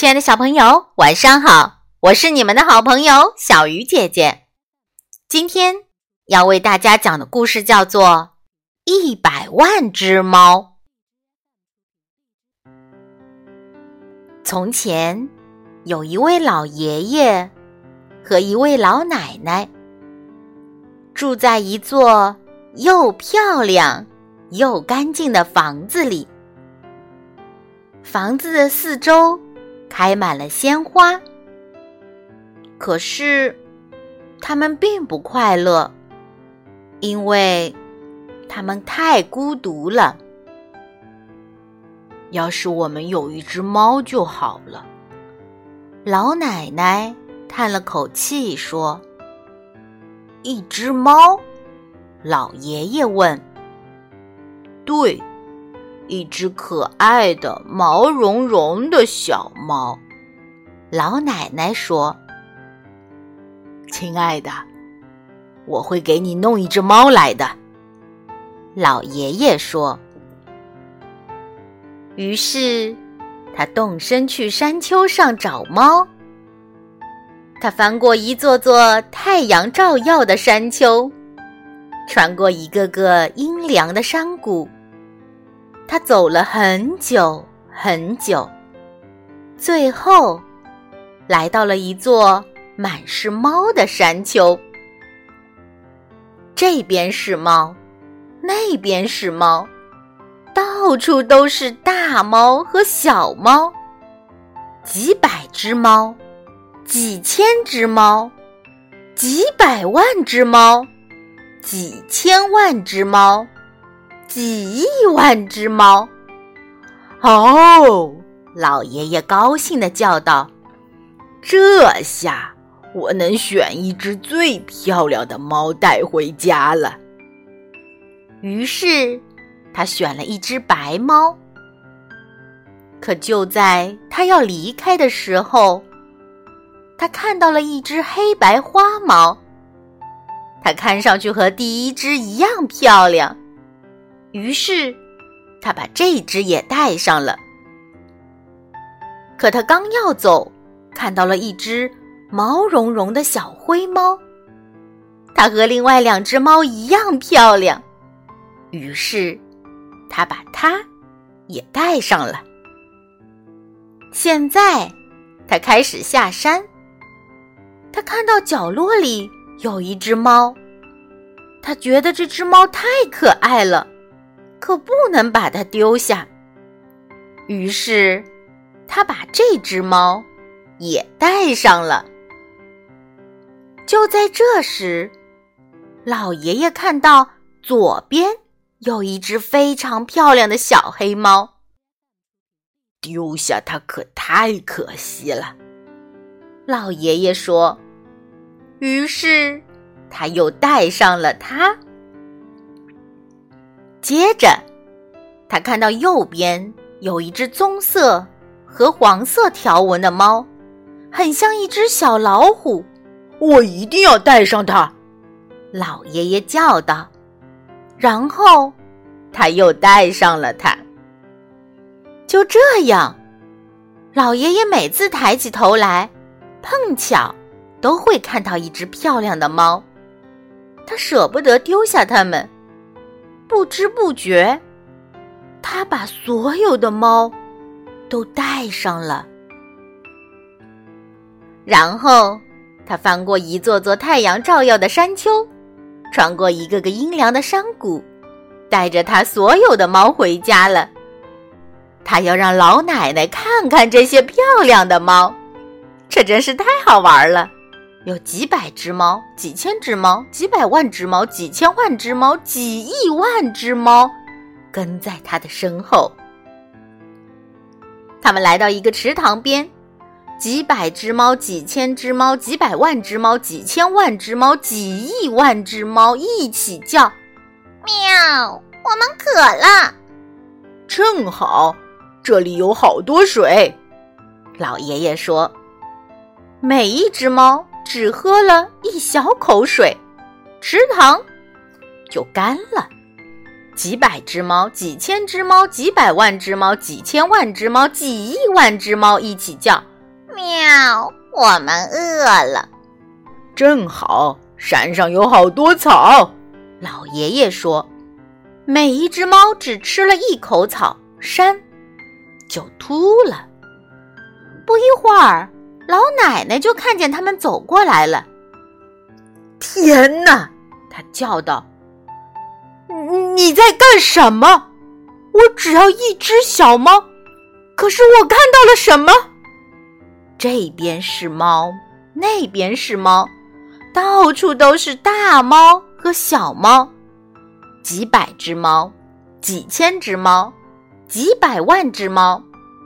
亲爱的小朋友，晚上好！我是你们的好朋友小鱼姐姐。今天要为大家讲的故事叫做《一百万只猫》。从前有一位老爷爷和一位老奶奶，住在一座又漂亮又干净的房子里。房子的四周开满了鲜花，可是他们并不快乐，因为他们太孤独了。要是我们有一只猫就好了，老奶奶叹了口气说：“一只猫？”老爷爷问：“对。”一只可爱的毛茸茸的小猫，老奶奶说：“亲爱的，我会给你弄一只猫来的。”老爷爷说。于是，他动身去山丘上找猫。他翻过一座座太阳照耀的山丘，穿过一个个阴凉的山谷。他走了很久很久，最后来到了一座满是猫的山丘。这边是猫，那边是猫，到处都是大猫和小猫，几百只猫，几千只猫，几百万只猫，几千万只猫。几亿万只猫！哦，老爷爷高兴的叫道：“这下我能选一只最漂亮的猫带回家了。”于是他选了一只白猫。可就在他要离开的时候，他看到了一只黑白花猫。它看上去和第一只一样漂亮。于是，他把这只也带上了。可他刚要走，看到了一只毛茸茸的小灰猫，它和另外两只猫一样漂亮。于是，他把它也带上了。现在，他开始下山。他看到角落里有一只猫，他觉得这只猫太可爱了。可不能把它丢下。于是，他把这只猫也带上了。就在这时，老爷爷看到左边有一只非常漂亮的小黑猫，丢下它可太可惜了。老爷爷说。于是，他又带上了它。接着，他看到右边有一只棕色和黄色条纹的猫，很像一只小老虎。我一定要带上它！老爷爷叫道。然后，他又带上了它。就这样，老爷爷每次抬起头来，碰巧都会看到一只漂亮的猫。他舍不得丢下它们。不知不觉，他把所有的猫都带上了。然后，他翻过一座座太阳照耀的山丘，穿过一个个阴凉的山谷，带着他所有的猫回家了。他要让老奶奶看看这些漂亮的猫，这真是太好玩了。有几百只猫，几千只猫，几百万只猫，几千万只猫，几亿万只猫，跟在他的身后。他们来到一个池塘边，几百只猫，几千只猫，几百万只猫，几千万只猫，几亿万只猫一起叫：“喵！我们渴了。”正好，这里有好多水。老爷爷说：“每一只猫。”只喝了一小口水，池塘就干了。几百只猫，几千只猫，几百万只猫，几千万只猫，几亿万只猫一起叫：“喵，我们饿了。正好，山上有好多草。老爷爷说：“每一只猫只吃了一口草，山就秃了。”不一会儿，老奶奶就看见他们走过来了。天哪！她叫道：“你在干什么？我只要一只小猫，可是我看到了什么？这边是猫，那边是猫，到处都是大猫和小猫，几百只猫，几千只猫，几百万只猫，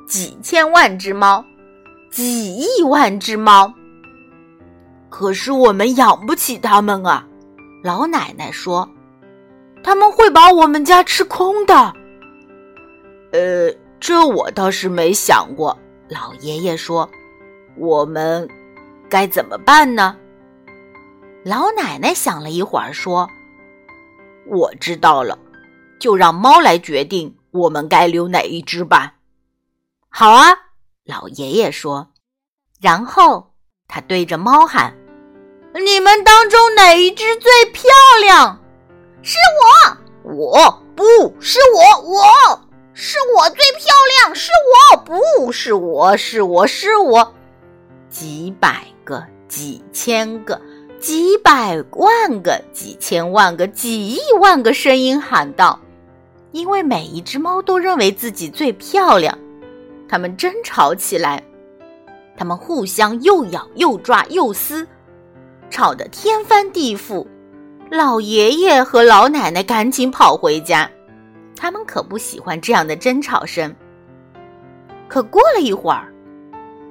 几千万只猫，几亿万只猫。可是我们养不起它们啊！”老奶奶说：“他们会把我们家吃空的。”呃，这我倒是没想过。老爷爷说：“我们该怎么办呢？”老奶奶想了一会儿说：“我知道了，就让猫来决定我们该留哪一只吧。”好啊，老爷爷说。然后他对着猫喊。你们当中哪一只最漂亮？是我，我不是我，我是我最漂亮，是我不是我，是我是我。几百个、几千个、几百万个、几千万个、几亿万个声音喊道：“因为每一只猫都认为自己最漂亮，他们争吵起来，他们互相又咬又抓又撕。”吵得天翻地覆，老爷爷和老奶奶赶紧跑回家，他们可不喜欢这样的争吵声。可过了一会儿，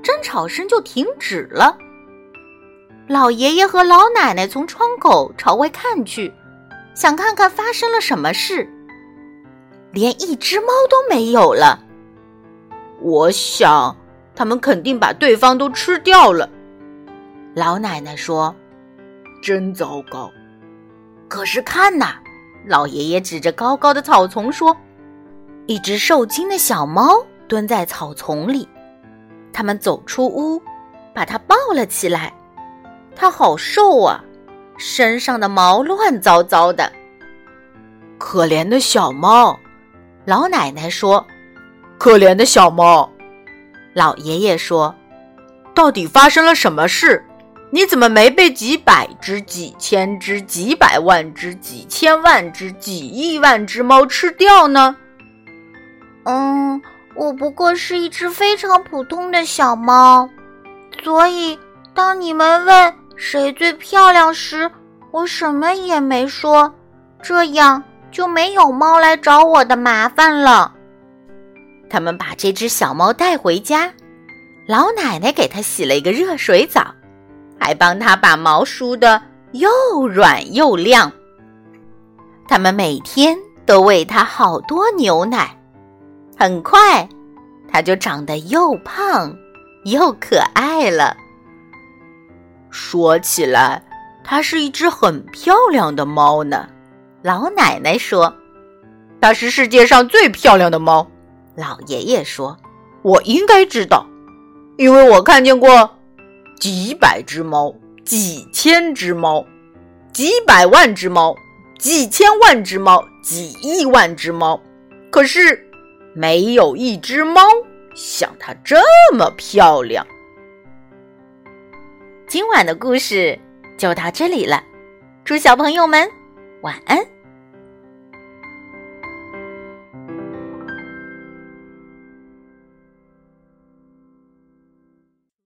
争吵声就停止了。老爷爷和老奶奶从窗口朝外看去，想看看发生了什么事，连一只猫都没有了。我想，他们肯定把对方都吃掉了。老奶奶说。真糟糕！可是看呐，老爷爷指着高高的草丛说：“一只受惊的小猫蹲在草丛里。”他们走出屋，把它抱了起来。它好瘦啊，身上的毛乱糟糟的。可怜的小猫，老奶奶说：“可怜的小猫。”老爷爷说：“到底发生了什么事？”你怎么没被几百只、几千只、几百万只、几千万只、几亿万只猫吃掉呢？嗯，我不过是一只非常普通的小猫，所以当你们问谁最漂亮时，我什么也没说，这样就没有猫来找我的麻烦了。他们把这只小猫带回家，老奶奶给它洗了一个热水澡。还帮它把毛梳得又软又亮。他们每天都喂它好多牛奶，很快，它就长得又胖又可爱了。说起来，它是一只很漂亮的猫呢。老奶奶说：“它是世界上最漂亮的猫。”老爷爷说：“我应该知道，因为我看见过。”几百只猫，几千只猫，几百万只猫，几千万只猫，几亿万只猫，可是没有一只猫像它这么漂亮。今晚的故事就到这里了，祝小朋友们晚安。